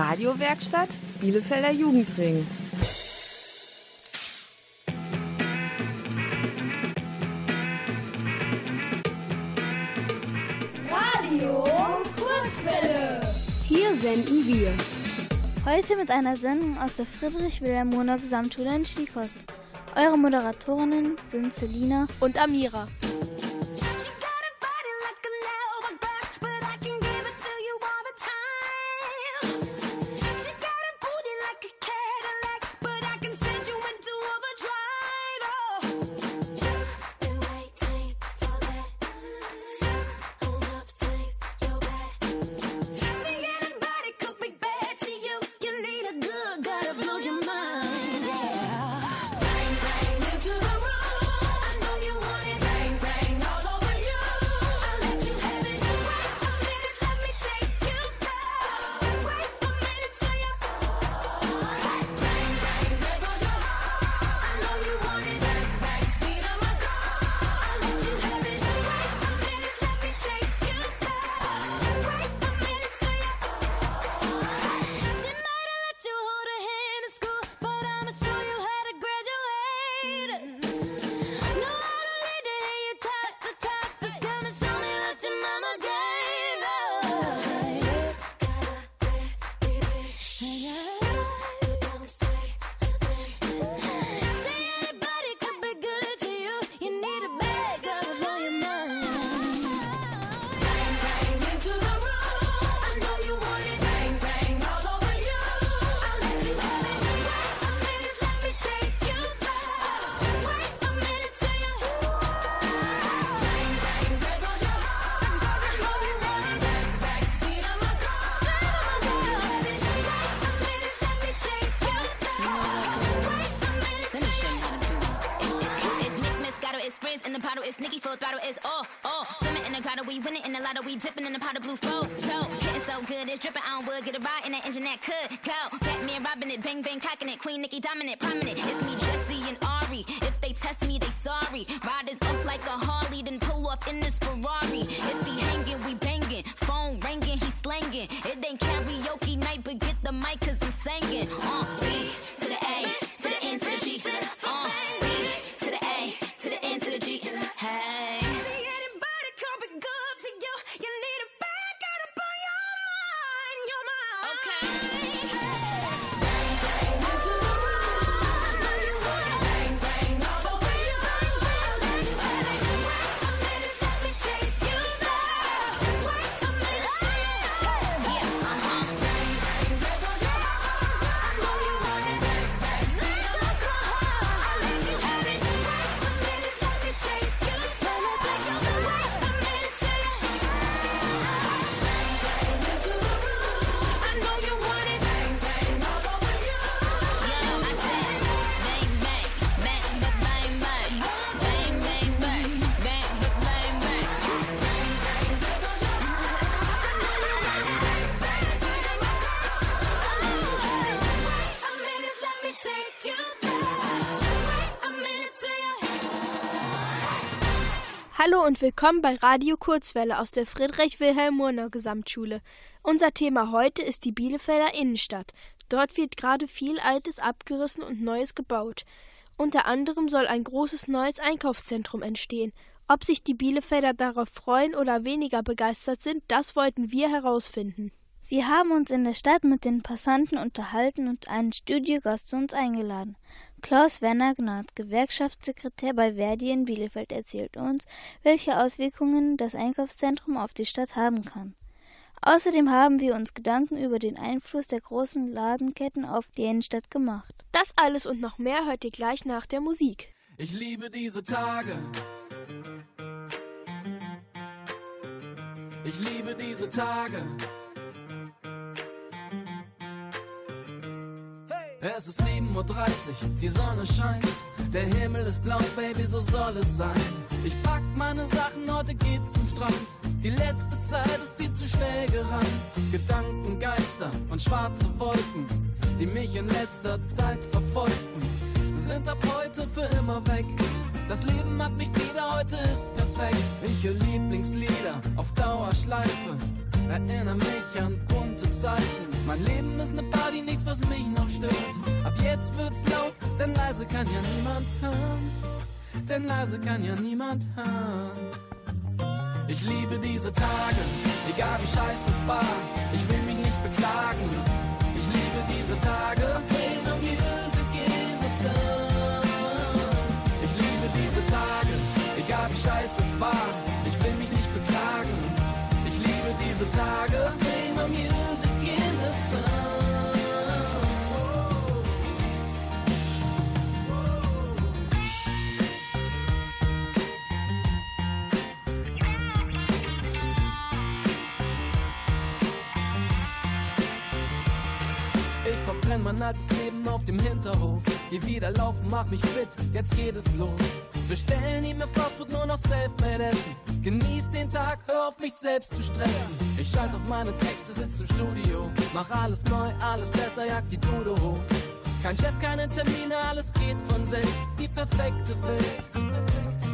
Radiowerkstatt Bielefelder Jugendring. Radio Kurzwelle. Hier senden wir. Heute mit einer Sendung aus der Friedrich-Wilhelm-Moner Gesamtschule in Stiekost. Eure Moderatorinnen sind Selina und Amira. Nikki Und willkommen bei Radio Kurzwelle aus der Friedrich-Wilhelm-Murnau Gesamtschule. Unser Thema heute ist die Bielefelder Innenstadt. Dort wird gerade viel Altes abgerissen und Neues gebaut. Unter anderem soll ein großes neues Einkaufszentrum entstehen. Ob sich die Bielefelder darauf freuen oder weniger begeistert sind, das wollten wir herausfinden. Wir haben uns in der Stadt mit den Passanten unterhalten und einen Studiogast zu uns eingeladen. Klaus Werner Gnad, Gewerkschaftssekretär bei Verdi in Bielefeld, erzählt uns, welche Auswirkungen das Einkaufszentrum auf die Stadt haben kann. Außerdem haben wir uns Gedanken über den Einfluss der großen Ladenketten auf die Innenstadt gemacht. Das alles und noch mehr hört ihr gleich nach der Musik. Ich liebe diese Tage. Ich liebe diese Tage. Es ist 7.30 Uhr, die Sonne scheint. Der Himmel ist blau, Baby, so soll es sein. Ich pack meine Sachen, heute geht's zum Strand. Die letzte Zeit ist viel zu schnell gerannt. Gedanken, Geister und schwarze Wolken, die mich in letzter Zeit verfolgten, sind ab heute für immer weg. Das Leben hat mich wieder, heute ist perfekt. Ich höre Lieblingslieder auf Dauerschleife, erinnere mich an bunte Zeiten Mein Leben ist ne Party, nichts, was mich noch stört. Ab jetzt wird's laut, denn leise kann ja niemand hören. Denn leise kann ja niemand hören. Ich liebe diese Tage, egal wie scheiße es war. Ich will mich nicht beklagen. Ich liebe diese Tage. Ich liebe diese Tage, egal wie scheiße es war. Ich will mich nicht beklagen. Ich liebe diese Tage. Verbrenn mein altes Leben auf dem Hinterhof. Geh wieder laufen, mach mich fit, jetzt geht es los. Bestellen nie mehr Fastfood, nur noch Selfmade essen. Genieß den Tag, hör auf mich selbst zu stressen. Ich scheiß auf meine Texte, sitz im Studio. Mach alles neu, alles besser, jag die Dude hoch. Kein Chef, keine Termine, alles geht von selbst. Die perfekte Welt.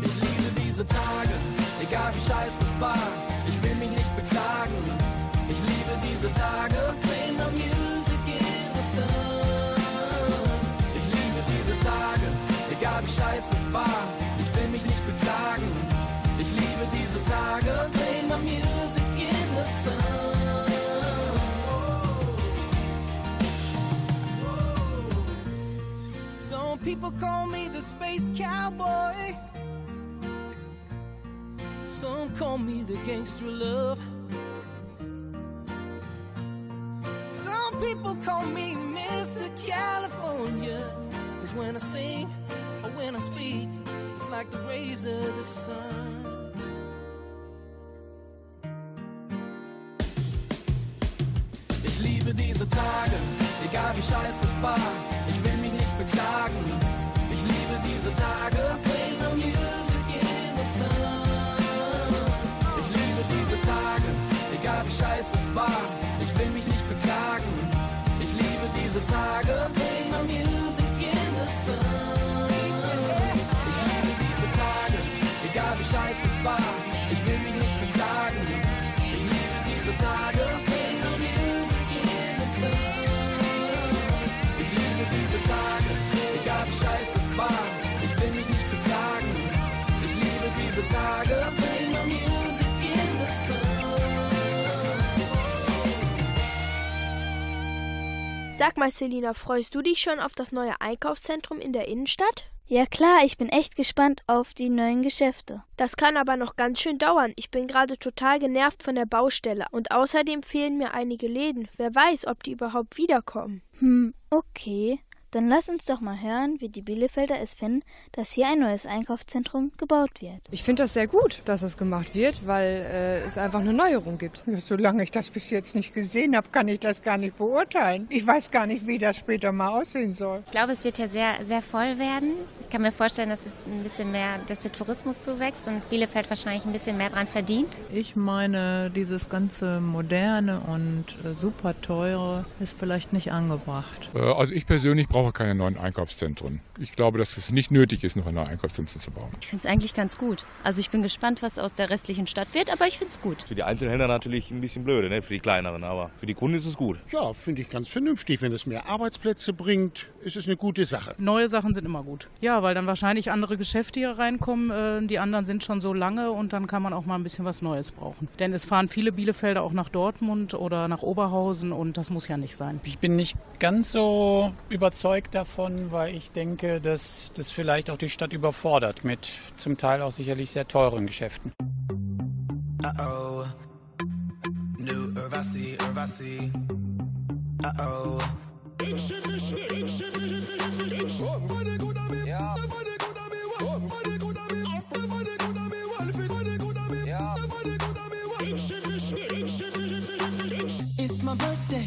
Ich liebe diese Tage, egal wie scheiße es war. Ich will mich nicht beklagen. Ich liebe diese Tage. Play my music wie scheiße es war. Ich will mich nicht beklagen. Ich liebe diese Tage. My music in the sun. Some people call me the space cowboy. Some call me the gangster love. Some people call me Mr. California. Cause when I sing speak, it's like the rays of the sun. Ich liebe diese Tage, egal wie scheiße es war. Sag mal, Selina, freust du dich schon auf das neue Einkaufszentrum in der Innenstadt? Ja klar, ich bin echt gespannt auf die neuen Geschäfte. Das kann aber noch ganz schön dauern. Ich bin gerade total genervt von der Baustelle. Und außerdem fehlen mir einige Läden. Wer weiß, ob die überhaupt wiederkommen. Hm, okay. Dann lass uns doch mal hören, wie die Bielefelder es finden, dass hier ein neues Einkaufszentrum gebaut wird. Ich finde das sehr gut, dass es gemacht wird, weil äh, es einfach eine Neuerung gibt. Ja, solange ich das bis jetzt nicht gesehen habe, kann ich das gar nicht beurteilen. Ich weiß gar nicht, wie das später mal aussehen soll. Ich glaube, es wird ja sehr, sehr voll werden. Ich kann mir vorstellen, dass es ein bisschen mehr, dass der Tourismus zuwächst und Bielefeld wahrscheinlich ein bisschen mehr dran verdient. Ich meine, dieses ganze moderne und äh, super teure ist vielleicht nicht angebracht. Äh, Also ich persönlich brauche keine neuen Einkaufszentren. Ich glaube, dass es nicht nötig ist, noch ein neues Einkaufszentrum zu bauen. Ich finde es eigentlich ganz gut. Also ich bin gespannt, was aus der restlichen Stadt wird, aber ich finde es gut. Für die Einzelhändler natürlich ein bisschen blöde, ne? für die kleineren, aber für die Kunden ist es gut. Ja, finde ich ganz vernünftig. Wenn es mehr Arbeitsplätze bringt, ist es eine gute Sache. Neue Sachen sind immer gut. Ja, weil dann wahrscheinlich andere Geschäfte hier reinkommen. Äh, Die anderen sind schon so lange und dann kann man auch mal ein bisschen was Neues brauchen. Denn es fahren viele Bielefelder auch nach Dortmund oder nach Oberhausen und das muss ja nicht sein. Ich bin nicht ganz so überzeugt davon, weil ich denke, dass das vielleicht auch die Stadt überfordert mit zum Teil auch sicherlich sehr teuren Geschäften. Uh-oh. New Urvasi, Urvasi. Uh-oh. It's my birthday,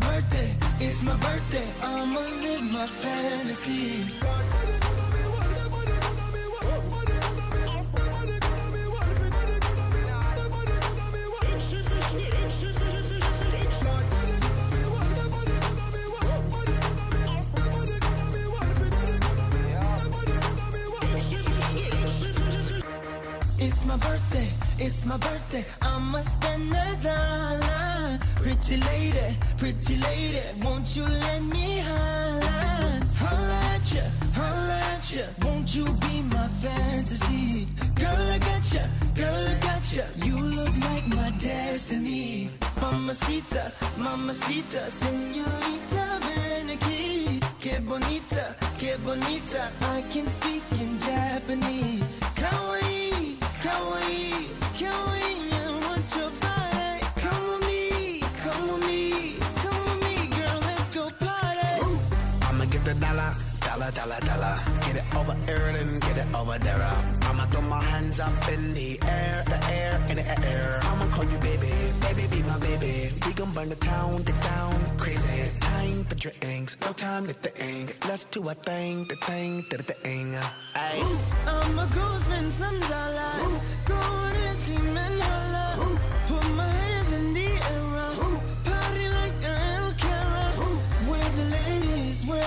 Birthday, it's my birthday. I'ma live my fantasy. It's my birthday, it's my birthday. I'ma spend the dollar. Pretty lady, pretty lady, won't you let me holla? Holla at ya, holla at ya. Won't you be my fantasy? Girl, I got ya, girl, I got ya. You look like my destiny. Mamacita, mamacita, señorita, ven aquí. Que bonita, que bonita. I can speak in Japanese. Dollar, dollar, dollar. Get it over here get it over there. I'ma throw my hands up in the air, the air, in the air. I'ma call you baby, baby, be my baby. We gon' burn the town, the town, crazy. Time for drinks, no time to think. Let's do a thing, the thing, the thing. Ay. I'ma spend some.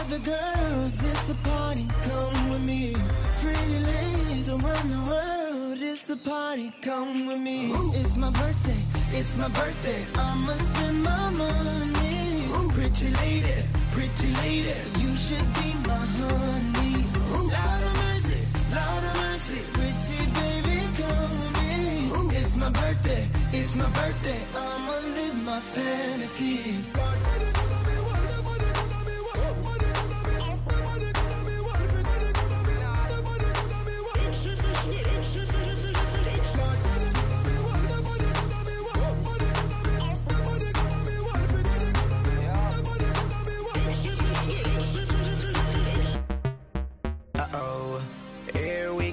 The girls. It's a party, come with me. Pretty ladies around the world. It's a party, come with me. It's my birthday, it's my birthday. I'ma spend my money. Pretty lady, pretty lady, you should be my honey. Lord of mercy, Lord of mercy, pretty baby, come with me. It's my birthday, it's my birthday. I'ma live my fantasy.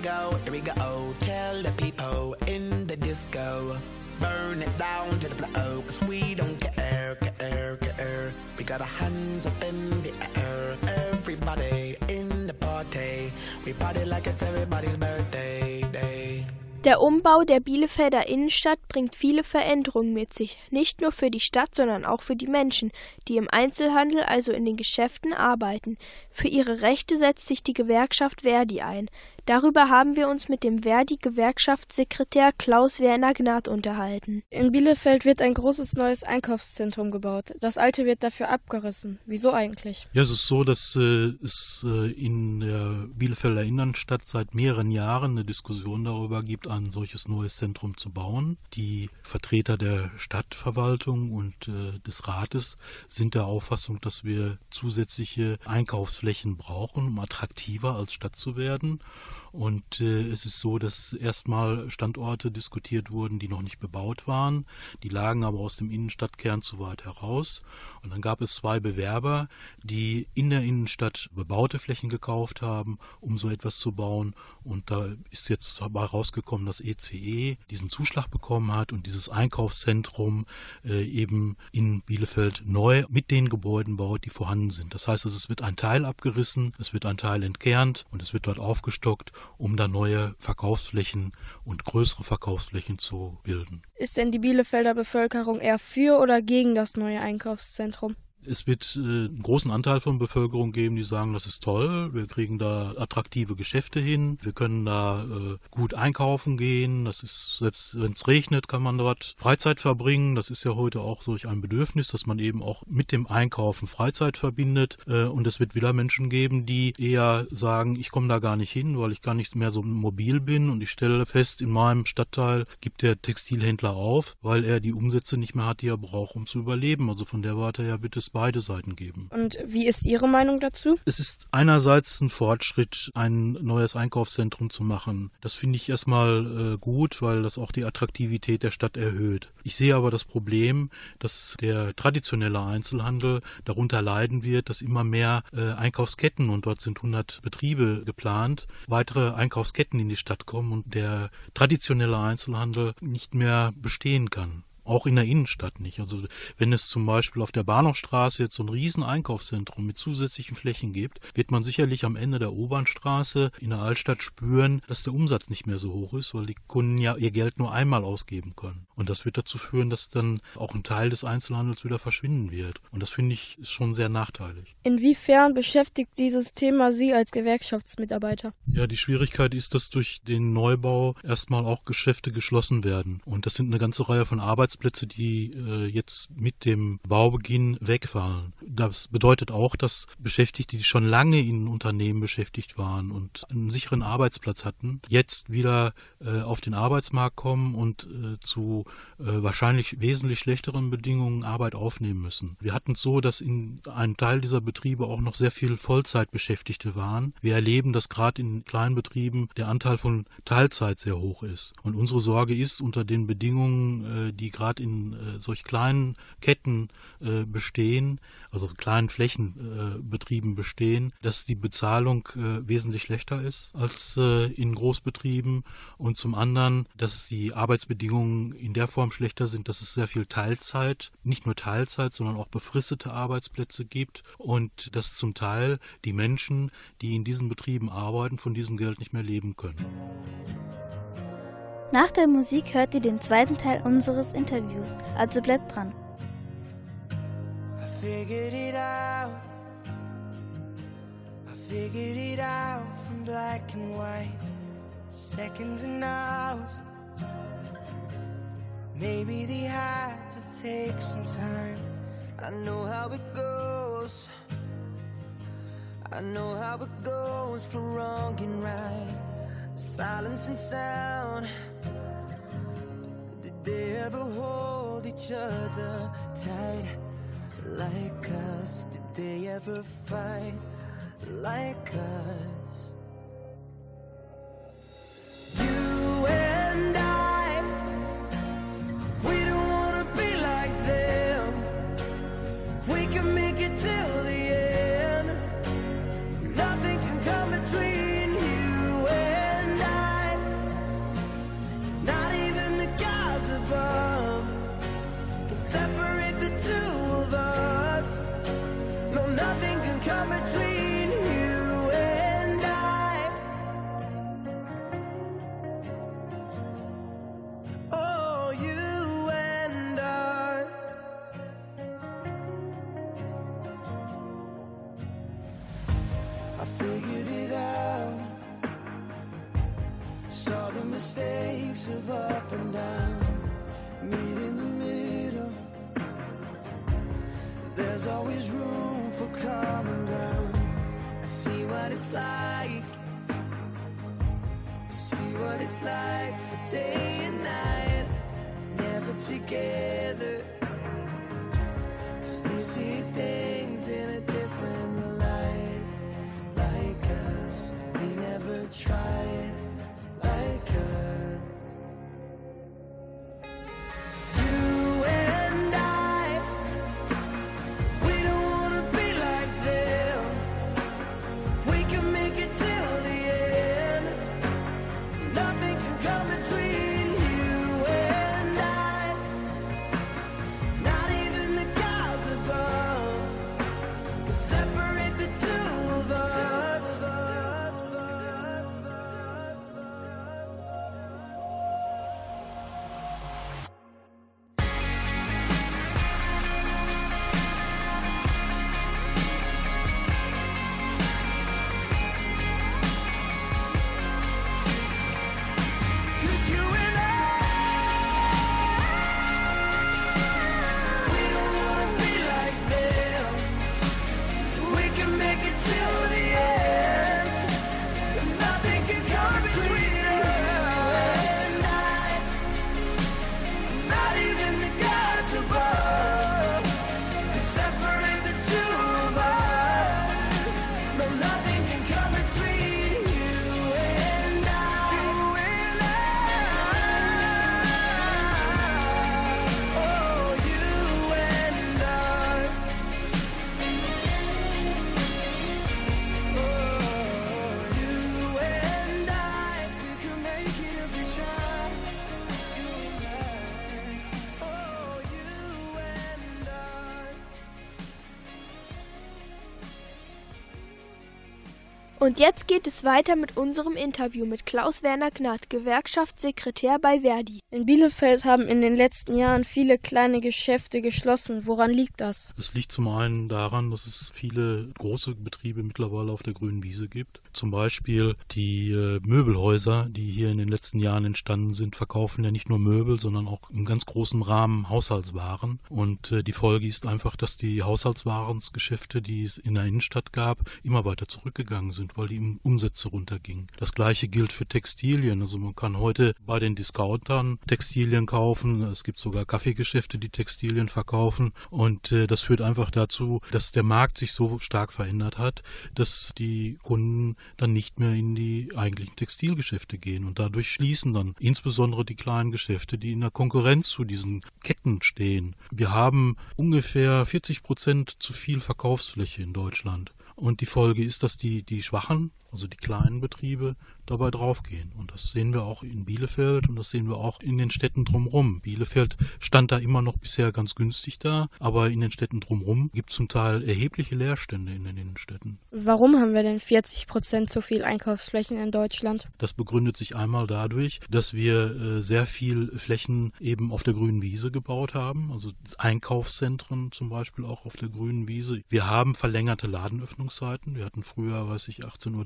Go, here we go. Tell the people in the disco. Burn it down to the floor. Cause we don't care, care, care. We got our hands up in the air. Everybody in the party. We party like it's everybody's birthday day. Der Umbau der Bielefelder Innenstadt bringt viele Veränderungen mit sich, nicht nur für die Stadt, sondern auch für die Menschen, die im Einzelhandel, also in den Geschäften, arbeiten. Für ihre Rechte setzt sich die Gewerkschaft Verdi ein. Darüber haben wir uns mit dem Verdi-Gewerkschaftssekretär Klaus Werner Gnad unterhalten. In Bielefeld wird ein großes neues Einkaufszentrum gebaut. Das alte wird dafür abgerissen. Wieso eigentlich? Ja, es ist so, dass äh, es äh, in der Bielefelder Innenstadt seit mehreren Jahren eine Diskussion darüber gibt, ein solches neues Zentrum zu bauen. Die Vertreter der Stadtverwaltung und äh, des Rates sind der Auffassung, dass wir zusätzliche Einkaufsflächen brauchen, um attraktiver als Stadt zu werden. Und äh, es ist so, dass erstmal Standorte diskutiert wurden, die noch nicht bebaut waren. Die lagen aber aus dem Innenstadtkern zu weit heraus. Und dann gab es zwei Bewerber, die in der Innenstadt bebaute Flächen gekauft haben, um so etwas zu bauen. Und da ist jetzt dabei rausgekommen, dass ECE diesen Zuschlag bekommen hat und dieses Einkaufszentrum äh, eben in Bielefeld neu mit den Gebäuden baut, die vorhanden sind. Das heißt, es wird ein Teil abgerissen, es wird ein Teil entkernt und es wird dort aufgestockt um da neue Verkaufsflächen und größere Verkaufsflächen zu bilden. Ist denn die Bielefelder Bevölkerung eher für oder gegen das neue Einkaufszentrum? Es wird äh, einen großen Anteil von Bevölkerung geben, die sagen, das ist toll, wir kriegen da attraktive Geschäfte hin, wir können da äh, gut einkaufen gehen, das ist, selbst wenn es regnet, kann man dort Freizeit verbringen. Das ist ja heute auch solch ein Bedürfnis, dass man eben auch mit dem Einkaufen Freizeit verbindet. Äh, und es wird wieder Menschen geben, die eher sagen, ich komme da gar nicht hin, weil ich gar nicht mehr so mobil bin und ich stelle fest, in meinem Stadtteil gibt der Textilhändler auf, weil er die Umsätze nicht mehr hat, die er braucht, um zu überleben. Also von der Warte her wird es beide Seiten geben. Und wie ist Ihre Meinung dazu? Es ist einerseits ein Fortschritt, ein neues Einkaufszentrum zu machen. Das finde ich erstmal äh, gut, weil das auch die Attraktivität der Stadt erhöht. Ich sehe aber das Problem, dass der traditionelle Einzelhandel darunter leiden wird, dass immer mehr äh, Einkaufsketten und dort sind 100 Betriebe geplant, weitere Einkaufsketten in die Stadt kommen und der traditionelle Einzelhandel nicht mehr bestehen kann. Auch in der Innenstadt nicht. Also wenn es zum Beispiel auf der Bahnhofstraße jetzt so ein riesen Einkaufszentrum mit zusätzlichen Flächen gibt, wird man sicherlich am Ende der Obernstraße in der Altstadt spüren, dass der Umsatz nicht mehr so hoch ist, weil die Kunden ja ihr Geld nur einmal ausgeben können. Und das wird dazu führen, dass dann auch ein Teil des Einzelhandels wieder verschwinden wird. Und das finde ich schon sehr nachteilig. Inwiefern beschäftigt dieses Thema Sie als Gewerkschaftsmitarbeiter? Ja, die Schwierigkeit ist, dass durch den Neubau erstmal auch Geschäfte geschlossen werden. Und das sind eine ganze Reihe von Arbeitsplätzen Arbeitsplätze, die äh, jetzt mit dem Baubeginn wegfallen. Das bedeutet auch, dass Beschäftigte, die schon lange in Unternehmen beschäftigt waren und einen sicheren Arbeitsplatz hatten, jetzt wieder äh, auf den Arbeitsmarkt kommen und äh, zu äh, wahrscheinlich wesentlich schlechteren Bedingungen Arbeit aufnehmen müssen. Wir hatten es so, dass in einem Teil dieser Betriebe auch noch sehr viel Vollzeitbeschäftigte waren. Wir erleben, dass gerade in kleinen Betrieben der Anteil von Teilzeit sehr hoch ist. Und unsere Sorge ist, unter den Bedingungen, äh, die gerade gerade in äh, solch kleinen Ketten äh, bestehen, also kleinen Flächenbetrieben äh, bestehen, dass die Bezahlung äh, wesentlich schlechter ist als äh, in Großbetrieben und zum anderen, dass die Arbeitsbedingungen in der Form schlechter sind, dass es sehr viel Teilzeit, nicht nur Teilzeit, sondern auch befristete Arbeitsplätze gibt und dass zum Teil die Menschen, die in diesen Betrieben arbeiten, von diesem Geld nicht mehr leben können. Nach der Musik hört ihr den zweiten Teil unseres Interviews, also bleibt dran. I figured it out. I figured it out from black and white. Seconds and hours. Maybe they had to take some time. I know how it goes. I know how it goes for wrong and right. Silence and sound. They ever hold each other tight like us? Did they ever fight like us? You and I, like for day and night. Never together. Und jetzt geht es weiter mit unserem Interview mit Klaus Werner Gnad, Gewerkschaftssekretär bei Verdi. In Bielefeld haben in den letzten Jahren viele kleine Geschäfte geschlossen. Woran liegt das? Es liegt zum einen daran, dass es viele große Betriebe mittlerweile auf der grünen Wiese gibt. Zum Beispiel die äh, Möbelhäuser, die hier in den letzten Jahren entstanden sind, verkaufen ja nicht nur Möbel, sondern auch im ganz großen Rahmen Haushaltswaren. Und äh, die Folge ist einfach, dass die Haushaltswarengeschäfte, die es in der Innenstadt gab, immer weiter zurückgegangen sind sind, weil die Umsätze runtergingen. Das gleiche gilt für Textilien. Also man kann heute bei den Discountern Textilien kaufen. Es gibt sogar Kaffeegeschäfte, die Textilien verkaufen. Und äh, das führt einfach dazu, dass der Markt sich so stark verändert hat, dass die Kunden dann nicht mehr in die eigentlichen Textilgeschäfte gehen. Und dadurch schließen dann insbesondere die kleinen Geschäfte, die in der Konkurrenz zu diesen Ketten stehen. Wir haben ungefähr 40 Prozent zu viel Verkaufsfläche in Deutschland. Und die Folge ist, dass die, die Schwachen, also die kleinen Betriebe, dabei draufgehen. Und das sehen wir auch in Bielefeld und das sehen wir auch in den Städten drumherum. Bielefeld stand da immer noch bisher ganz günstig da, aber in den Städten drumherum gibt es zum Teil erhebliche Leerstände in den Innenstädten. Warum haben wir denn 40 Prozent zu viel Einkaufsflächen in Deutschland? Das begründet sich einmal dadurch, dass wir äh, sehr viel Flächen eben auf der grünen Wiese gebaut haben, also Einkaufszentren zum Beispiel auch auf der grünen Wiese. Wir haben verlängerte Ladenöffnungszeiten. Wir hatten früher, weiß ich, 18.30 Uhr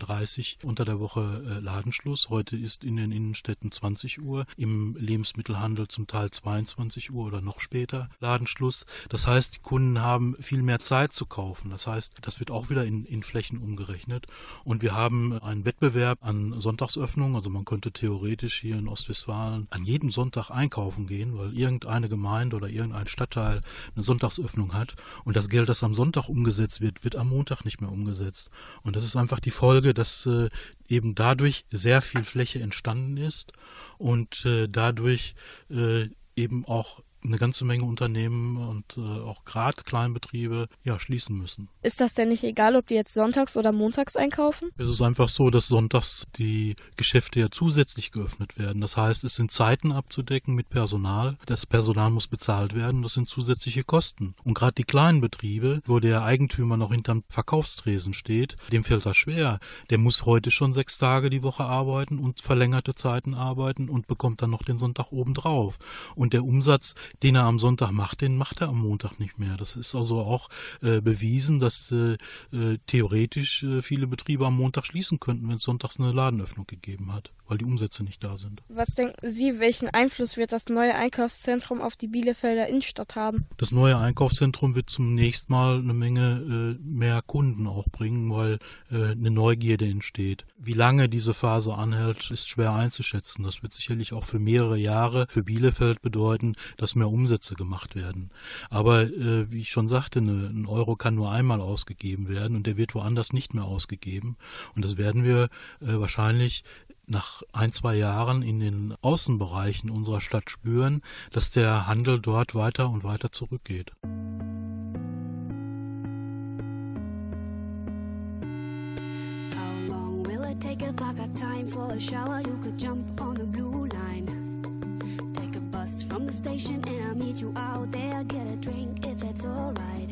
unter der Woche äh, Ladenschluss. Heute ist in den Innenstädten 20 Uhr, im Lebensmittelhandel zum Teil 22 Uhr oder noch später Ladenschluss. Das heißt, die Kunden haben viel mehr Zeit zu kaufen. Das heißt, das wird auch wieder in, in Flächen umgerechnet. Und wir haben einen Wettbewerb an Sonntagsöffnungen. Also man könnte theoretisch hier in Ostwestfalen an jedem Sonntag einkaufen gehen, weil irgendeine Gemeinde oder irgendein Stadtteil eine Sonntagsöffnung hat. Und das Geld, das am Sonntag umgesetzt wird, wird am Montag nicht mehr umgesetzt. Und das ist einfach die Folge, dass äh, eben dadurch sehr viel Fläche entstanden ist und äh, dadurch äh, eben auch eine ganze Menge Unternehmen und äh, auch gerade Kleinbetriebe ja schließen müssen. Ist das denn nicht egal, ob die jetzt sonntags oder montags einkaufen? Es ist einfach so, dass sonntags die Geschäfte ja zusätzlich geöffnet werden. Das heißt, es sind Zeiten abzudecken mit Personal. Das Personal muss bezahlt werden. Das sind zusätzliche Kosten. Und gerade die kleinen Betriebe, wo der Eigentümer noch hinterm Verkaufstresen steht, dem fällt das schwer. Der muss heute schon sechs Tage die Woche arbeiten und verlängerte Zeiten arbeiten und bekommt dann noch den Sonntag obendrauf. Und der Umsatz, den er am Sonntag macht, den macht er am Montag nicht mehr. Das ist also auch äh, bewiesen, dass äh, äh theoretisch äh, viele Betriebe am Montag schließen könnten, wenn es sonntags eine Ladenöffnung gegeben hat weil die Umsätze nicht da sind. Was denken Sie, welchen Einfluss wird das neue Einkaufszentrum auf die Bielefelder Innenstadt haben? Das neue Einkaufszentrum wird zunächst mal eine Menge äh, mehr Kunden auch bringen, weil äh, eine Neugierde entsteht. Wie lange diese Phase anhält, ist schwer einzuschätzen. Das wird sicherlich auch für mehrere Jahre für Bielefeld bedeuten, dass mehr Umsätze gemacht werden. Aber äh, wie ich schon sagte, eine, ein Euro kann nur einmal ausgegeben werden und der wird woanders nicht mehr ausgegeben. Und das werden wir äh, wahrscheinlich nach ein, zwei Jahren in den Außenbereichen unserer Stadt spüren, dass der Handel dort weiter und weiter zurückgeht. Take if I time for a shower, you could jump on the blue a bus from the station and I'll meet you out there. Get a drink if that's alright.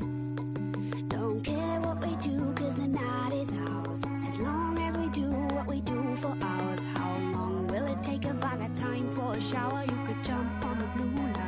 Don't care what we do, cause the night is ours. As long as we do what we do for hours. How long will it take if I got time for a shower? You could jump on the blue line.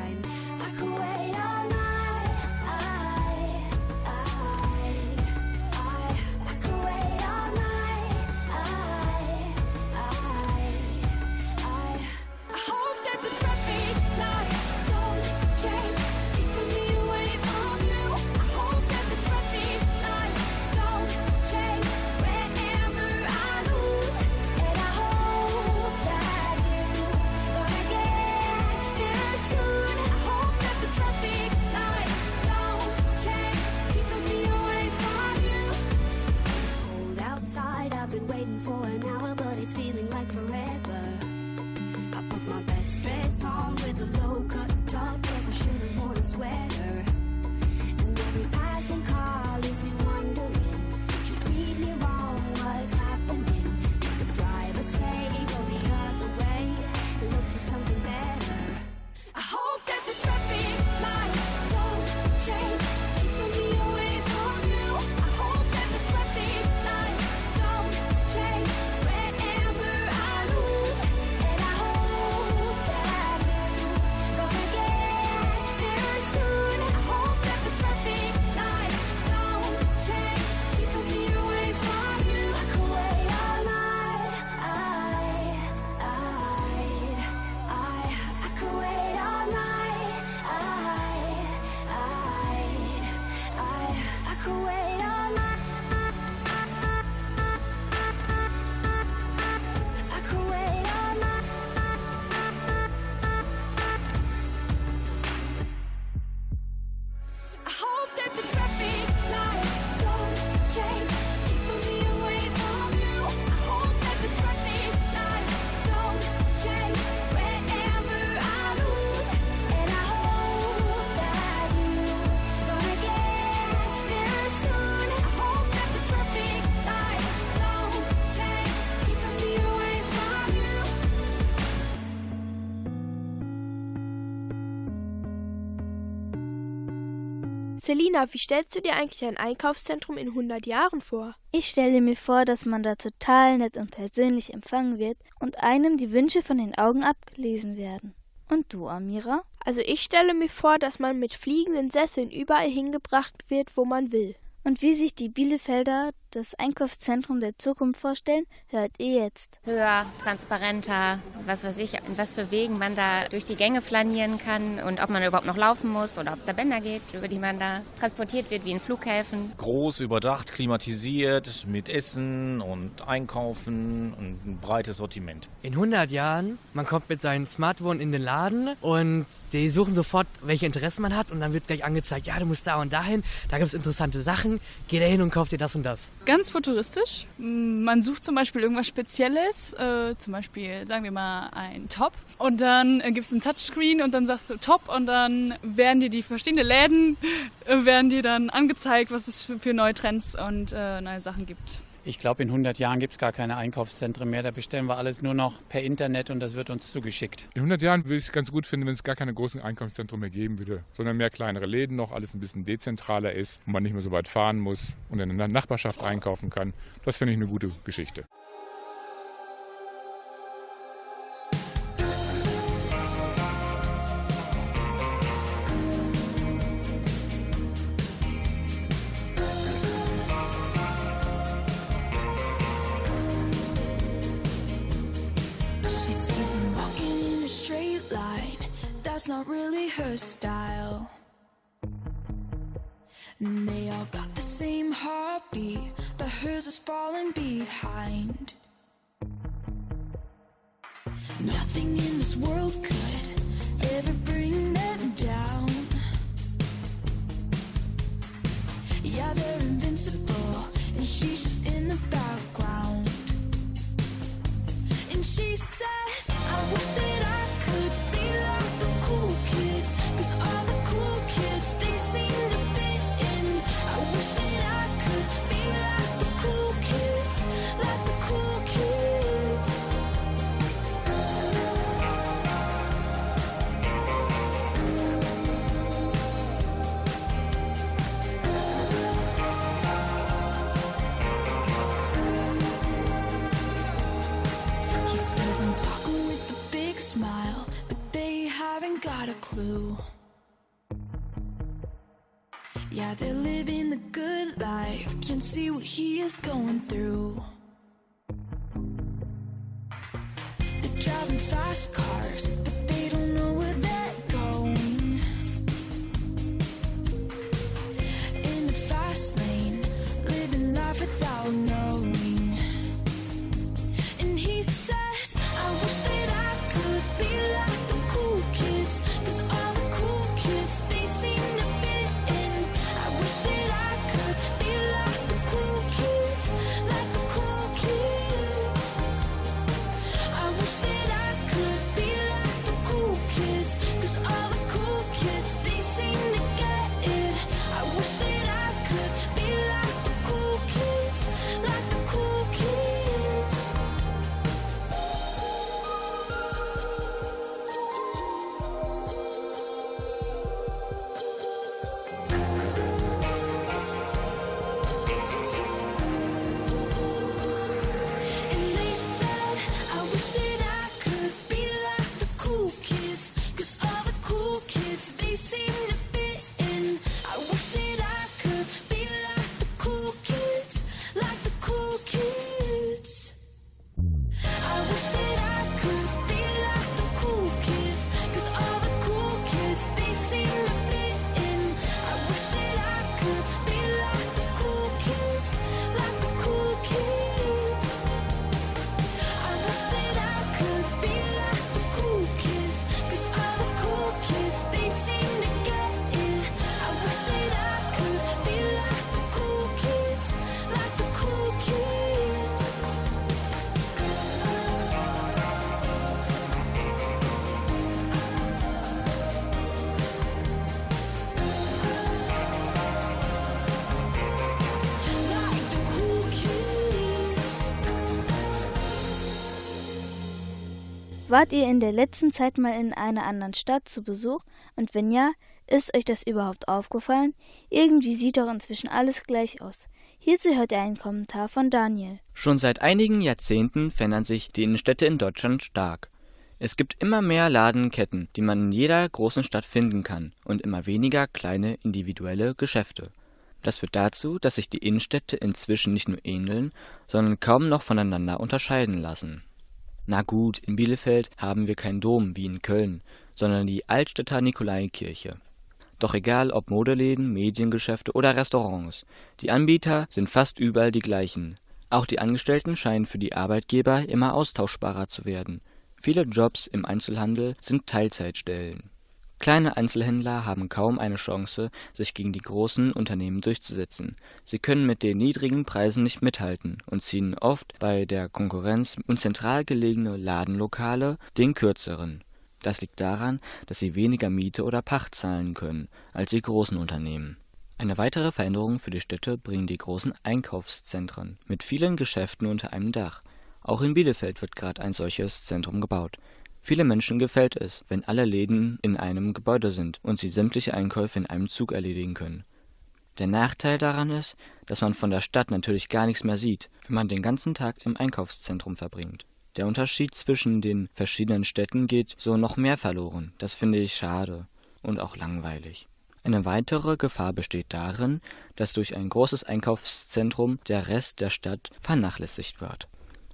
Selina, wie stellst du dir eigentlich ein Einkaufszentrum in 100 Jahren vor? Ich stelle mir vor, dass man da total nett und persönlich empfangen wird und einem die Wünsche von den Augen abgelesen werden. Und du, Amira? Also ich stelle mir vor, dass man mit fliegenden Sesseln überall hingebracht wird, wo man will. Und wie sich die Bielefelder das Einkaufszentrum der Zukunft vorstellen, hört ihr jetzt. Höher, transparenter, was weiß ich, in was für Wegen man da durch die Gänge flanieren kann und ob man überhaupt noch laufen muss oder ob es da Bänder gibt, über die man da transportiert wird, wie in Flughäfen. Groß, überdacht, klimatisiert, mit Essen und Einkaufen und ein breites Sortiment. In 100 Jahren, man kommt mit seinem Smartphone in den Laden und die suchen sofort, welche Interessen man hat und dann wird gleich angezeigt, ja, du musst da und dahin, da gibt es interessante Sachen, geh da hin und kauf dir das und das. Ganz futuristisch. Man sucht zum Beispiel irgendwas Spezielles, äh, zum Beispiel, sagen wir mal, ein Top. Und dann äh, gibt es einen Touchscreen und dann sagst du Top und dann werden dir die verschiedenen Läden, äh, werden dir dann angezeigt, was es für, für neue Trends und äh, neue Sachen gibt. Ich glaube, in 100 Jahren gibt es gar keine Einkaufszentren mehr. Da bestellen wir alles nur noch per Internet und das wird uns zugeschickt. In 100 Jahren würde ich es ganz gut finden, wenn es gar keine großen Einkaufszentren mehr geben würde, sondern mehr kleinere Läden noch, alles ein bisschen dezentraler ist und man nicht mehr so weit fahren muss und in der Nachbarschaft einkaufen kann. Das finde ich eine gute Geschichte. Not really her style. And they all got the same heartbeat, but hers is falling behind. Nothing in this world could ever bring them down. Yeah, they're invincible, and she's just in the background. And she says, I wish that I clue. Yeah, they're living the good life, can't see what he is going through. They're driving fast cars, but they don't know where they're going. In the fast lane, living life without knowing. Wart ihr in der letzten Zeit mal in einer anderen Stadt zu Besuch? Und wenn ja, Ist euch das überhaupt aufgefallen? Irgendwie sieht doch inzwischen alles gleich aus. Hierzu hört ihr einen Kommentar von Daniel. Schon seit einigen Jahrzehnten verändern sich die Innenstädte in Deutschland stark. Es gibt immer mehr Ladenketten, die man in jeder großen Stadt finden kann, und immer weniger kleine individuelle Geschäfte. Das führt dazu, dass sich die Innenstädte inzwischen nicht nur ähneln, sondern kaum noch voneinander unterscheiden lassen. Na gut, in Bielefeld haben wir keinen Dom wie in Köln, sondern die Altstädter Nikolaikirche. Doch egal ob Modeläden, Mediengeschäfte oder Restaurants, die Anbieter sind fast überall die gleichen. Auch die Angestellten scheinen für die Arbeitgeber immer austauschbarer zu werden. Viele Jobs im Einzelhandel sind Teilzeitstellen. Kleine Einzelhändler haben kaum eine Chance, sich gegen die großen Unternehmen durchzusetzen. Sie können mit den niedrigen Preisen nicht mithalten und ziehen oft bei der Konkurrenz um zentral gelegene Ladenlokale den kürzeren. Das liegt daran, dass sie weniger Miete oder Pacht zahlen können als die großen Unternehmen. Eine weitere Veränderung für die Städte bringen die großen Einkaufszentren mit vielen Geschäften unter einem Dach. Auch in Bielefeld wird gerade ein solches Zentrum gebaut. Viele Menschen gefällt es, wenn alle Läden in einem Gebäude sind und sie sämtliche Einkäufe in einem Zug erledigen können. Der Nachteil daran ist, dass man von der Stadt natürlich gar nichts mehr sieht, wenn man den ganzen Tag im Einkaufszentrum verbringt. Der Unterschied zwischen den verschiedenen Städten geht so noch mehr verloren. Das finde ich schade und auch langweilig. Eine weitere Gefahr besteht darin, dass durch ein großes Einkaufszentrum der Rest der Stadt vernachlässigt wird.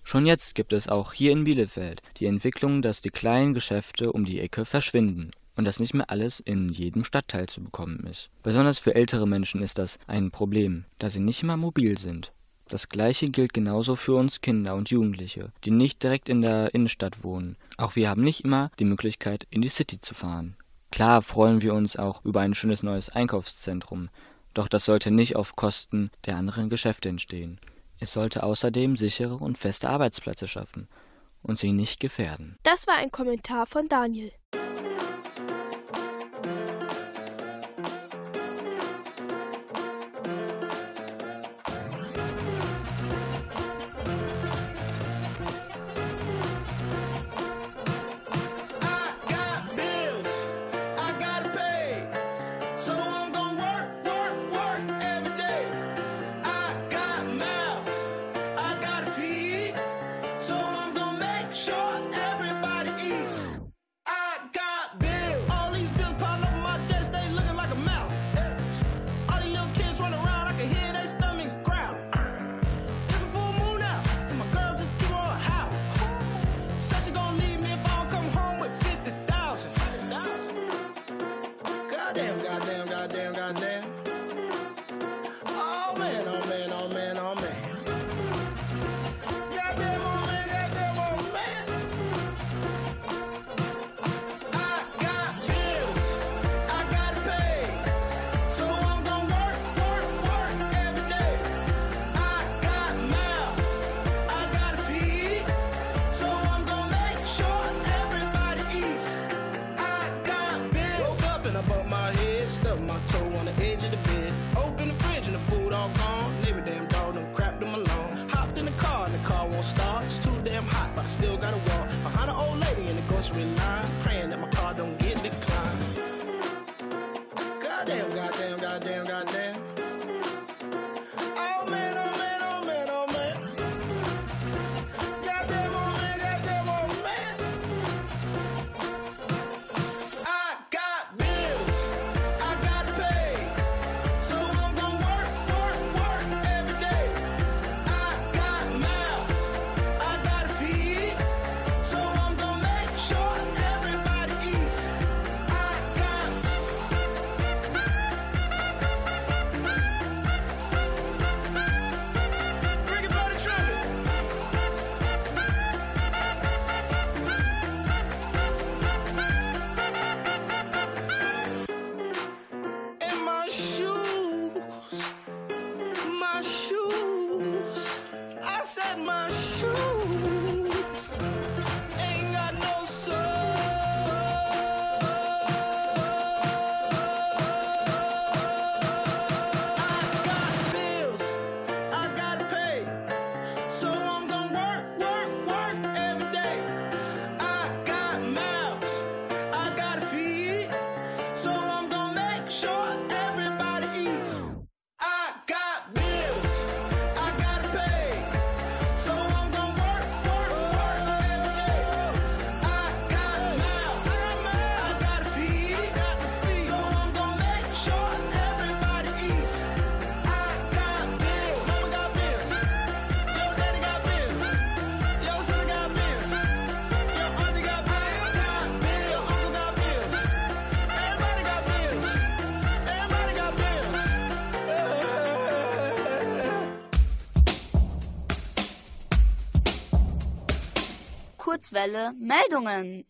Schon jetzt gibt es auch hier in Bielefeld die Entwicklung, dass die kleinen Geschäfte um die Ecke verschwinden und dass nicht mehr alles in jedem Stadtteil zu bekommen ist. Besonders für ältere Menschen ist das ein Problem, da sie nicht immer mobil sind. Das gleiche gilt genauso für uns Kinder und Jugendliche, die nicht direkt in der Innenstadt wohnen. Auch wir haben nicht immer die Möglichkeit, in die City zu fahren. Klar freuen wir uns auch über ein schönes neues Einkaufszentrum, doch das sollte nicht auf Kosten der anderen Geschäfte entstehen. Es sollte außerdem sichere und feste Arbeitsplätze schaffen und sie nicht gefährden. Das war ein Kommentar von Daniel. Kurzwelle Meldungen.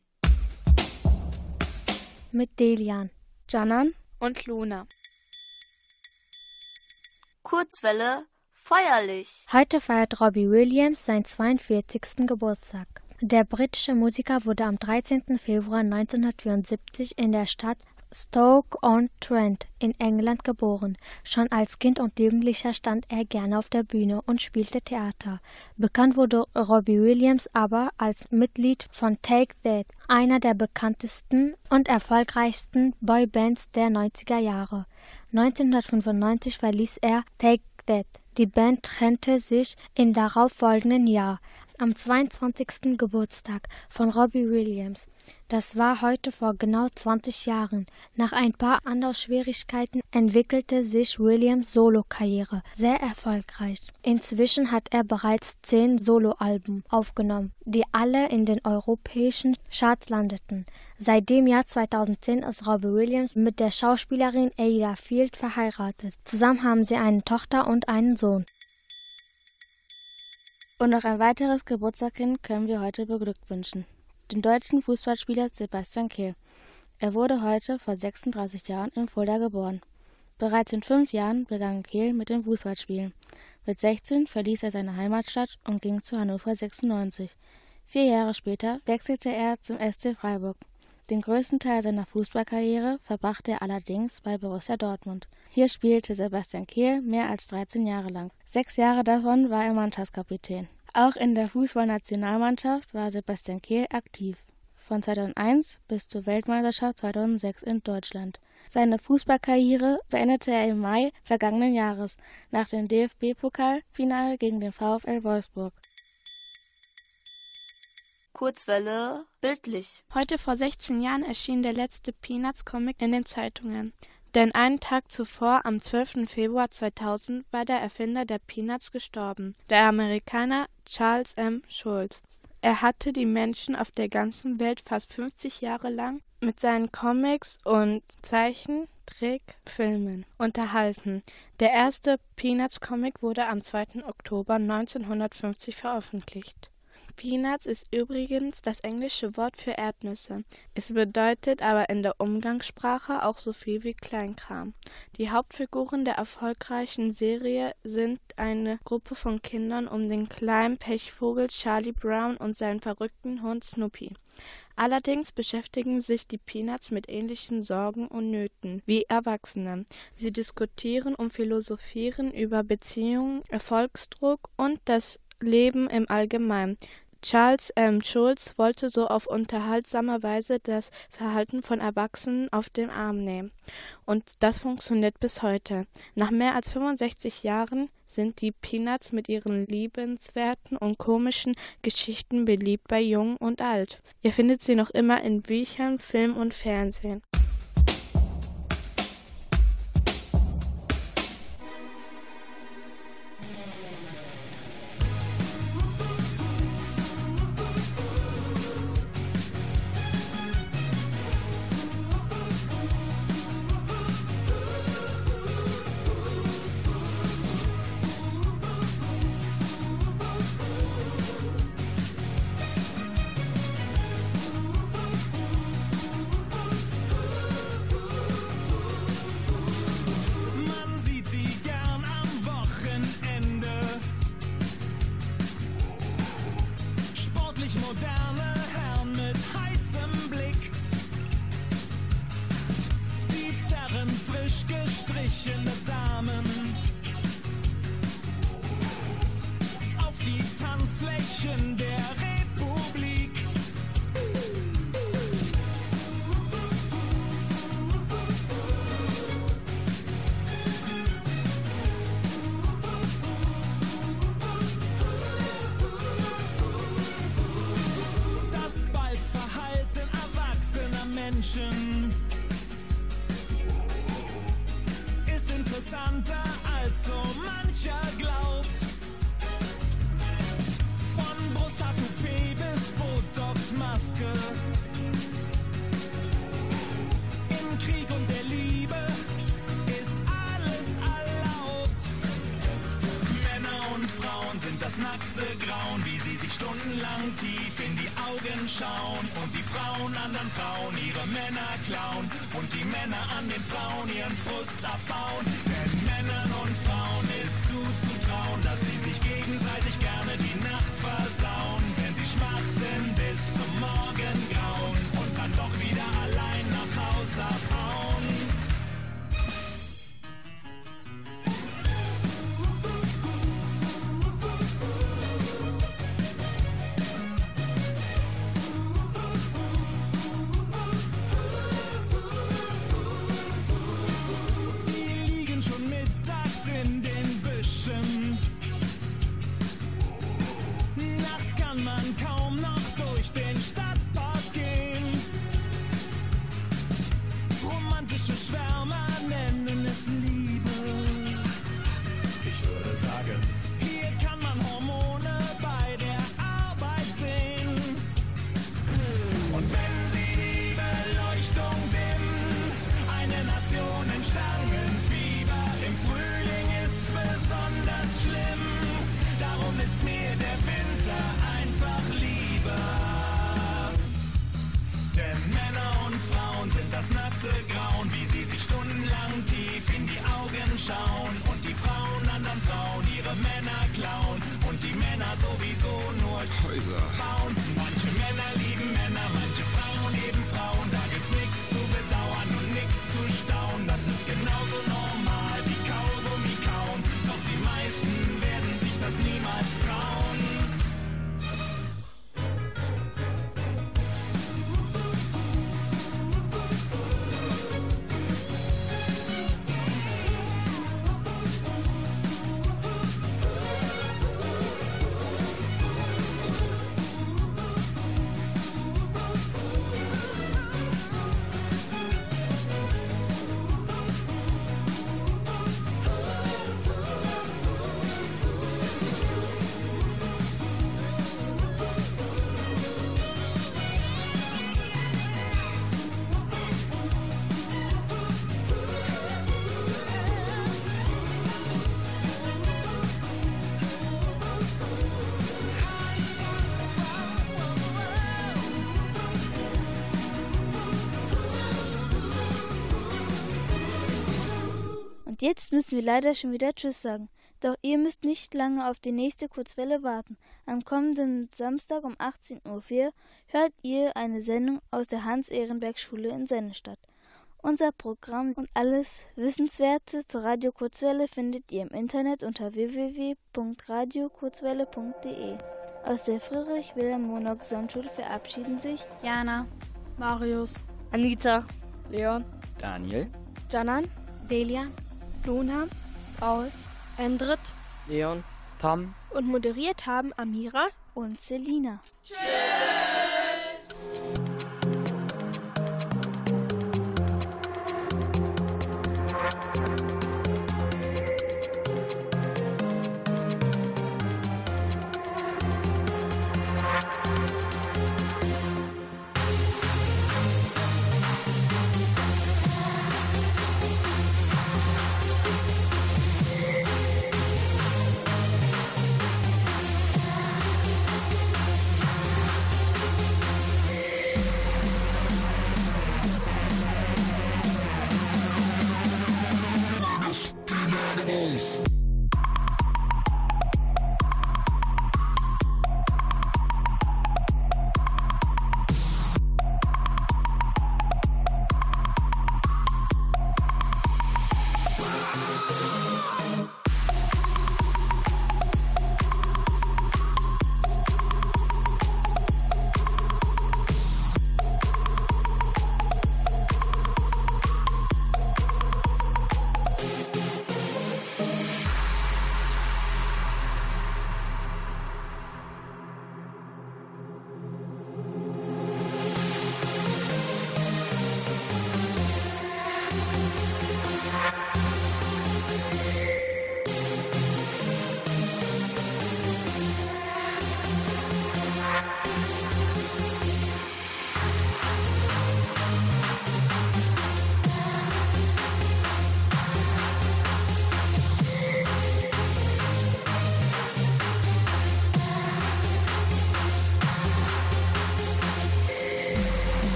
Mit Delian, Janan und Luna. Kurzwelle feierlich. Heute feiert Robbie Williams seinen 42. Geburtstag. Der britische Musiker wurde am 13. Februar 1974 in der Stadt Stoke-on-Trent in England geboren. Schon als Kind und Jugendlicher stand er gerne auf der Bühne und spielte Theater. Bekannt wurde Robbie Williams aber als Mitglied von Take That, einer der bekanntesten und erfolgreichsten Boybands der 90er Jahre. 1995 verließ er Take That. Die Band trennte sich im darauffolgenden Jahr. Am 22. Geburtstag von Robbie Williams. Das war heute vor genau 20 Jahren. Nach ein paar Anlaufschwierigkeiten entwickelte sich Williams Solokarriere sehr erfolgreich. Inzwischen hat er bereits zehn Soloalben aufgenommen, die alle in den europäischen Charts landeten. Seit dem Jahr 2010 ist Robbie Williams mit der Schauspielerin Ada Field verheiratet. Zusammen haben sie eine Tochter und einen Sohn. Und noch ein weiteres Geburtstagskind können wir heute beglückwünschen. Den deutschen Fußballspieler Sebastian Kehl. Er wurde heute vor 36 Jahren in Fulda geboren. Bereits in fünf Jahren begann Kehl mit dem Fußballspielen. Mit 16 verließ er seine Heimatstadt und ging zu Hannover 96. Vier Jahre später wechselte er zum SC Freiburg. Den größten Teil seiner Fußballkarriere verbrachte er allerdings bei Borussia Dortmund. Hier spielte Sebastian Kehl mehr als 13 Jahre lang. Sechs Jahre davon war er Mannschaftskapitän. Auch in der Fußballnationalmannschaft war Sebastian Kehl aktiv. Von 2001 bis zur Weltmeisterschaft 2006 in Deutschland. Seine Fußballkarriere beendete er im Mai vergangenen Jahres nach dem DFB-Pokalfinale gegen den VfL Wolfsburg. Kurzwelle bildlich. Heute vor 16 Jahren erschien der letzte Peanuts-Comic in den Zeitungen. Denn einen Tag zuvor, am 12. Februar 2000, war der Erfinder der Peanuts gestorben, der Amerikaner Charles M. Schulz. Er hatte die Menschen auf der ganzen Welt fast 50 Jahre lang mit seinen Comics und Zeichentrickfilmen unterhalten. Der erste Peanuts-Comic wurde am 2. Oktober 1950 veröffentlicht. Peanuts ist übrigens das englische Wort für Erdnüsse. Es bedeutet aber in der Umgangssprache auch so viel wie Kleinkram. Die Hauptfiguren der erfolgreichen Serie sind eine Gruppe von Kindern um den kleinen Pechvogel Charlie Brown und seinen verrückten Hund Snoopy. Allerdings beschäftigen sich die Peanuts mit ähnlichen Sorgen und Nöten wie Erwachsene. Sie diskutieren und philosophieren über Beziehungen, Erfolgsdruck und das Leben im Allgemeinen. Charles M. Schulz wollte so auf unterhaltsame Weise das Verhalten von Erwachsenen auf den Arm nehmen. Und das funktioniert bis heute. Nach mehr als 65 Jahren sind die Peanuts mit ihren liebenswerten und komischen Geschichten beliebt bei Jung und Alt. Ihr findet sie noch immer in Büchern, Film und Fernsehen. Frisch gestrichene Damen Männer an den Frauen ihren Frust abbauen. Und jetzt müssen wir leider schon wieder Tschüss sagen. Doch ihr müsst nicht lange auf die nächste Kurzwelle warten. Am kommenden Samstag um 18.04 Uhr hört ihr eine Sendung aus der Hans-Ehrenberg-Schule in Sennestadt. Unser Programm und alles Wissenswerte zur Radiokurzwelle findet ihr im Internet unter www.radiokurzwelle.de. Aus der Friedrich-Wilhelm-Monok-Gesamtschule verabschieden sich Jana, Marius, Anita, Leon, Daniel, Janan, Delia, Lonham, Paul, Endrit, Leon, Tom und moderiert haben Amira und Selina. Tschüss!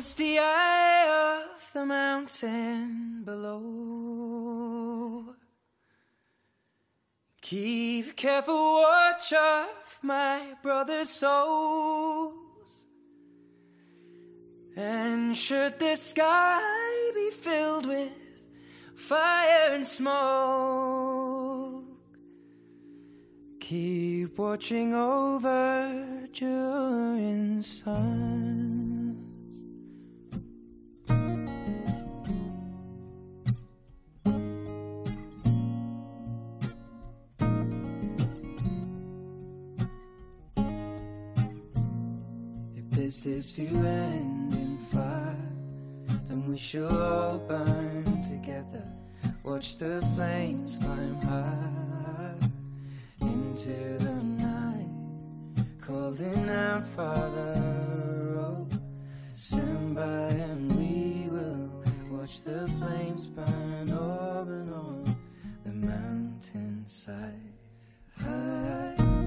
Misty eye of the mountain below. Keep careful watch of my brother's souls. And should the sky be filled with fire and smoke, keep watching over during suns. Is to end in fire, then we shall all burn together. Watch the flames climb high into the night, calling out, Father, oh, stand by and we will watch the flames burn over and on the mountainside. High.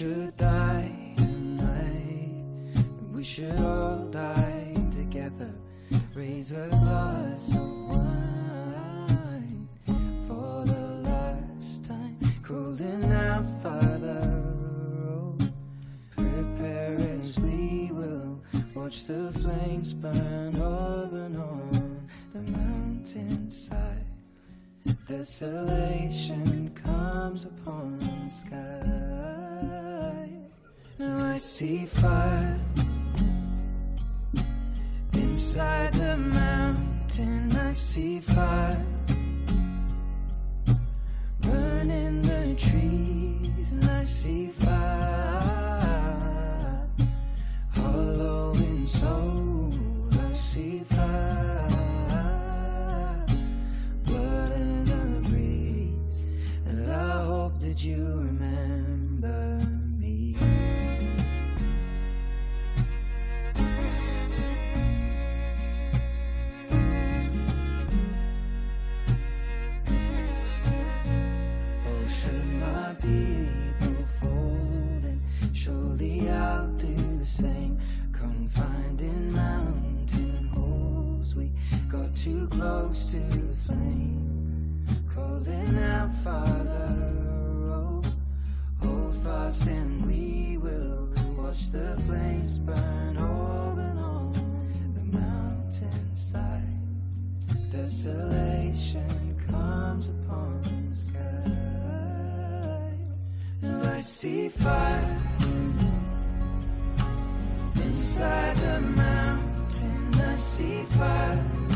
Should die tonight, we should all die together. Raise a glass of wine for the last time. Calling out, Father, oh, prepare as we will watch the flames burn over and on the mountainside. Desolation comes upon the sky. Now I see fire inside the mountain. I see fire burning the trees, and I see fire hollow in soul. I see fire blood in the breeze, and I hope that you too close to the flame. Calling out, Father, oh, hold fast and we will watch the flames burn and on the mountainside. Desolation comes upon the sky. Now I see fire inside the mountain. I see fire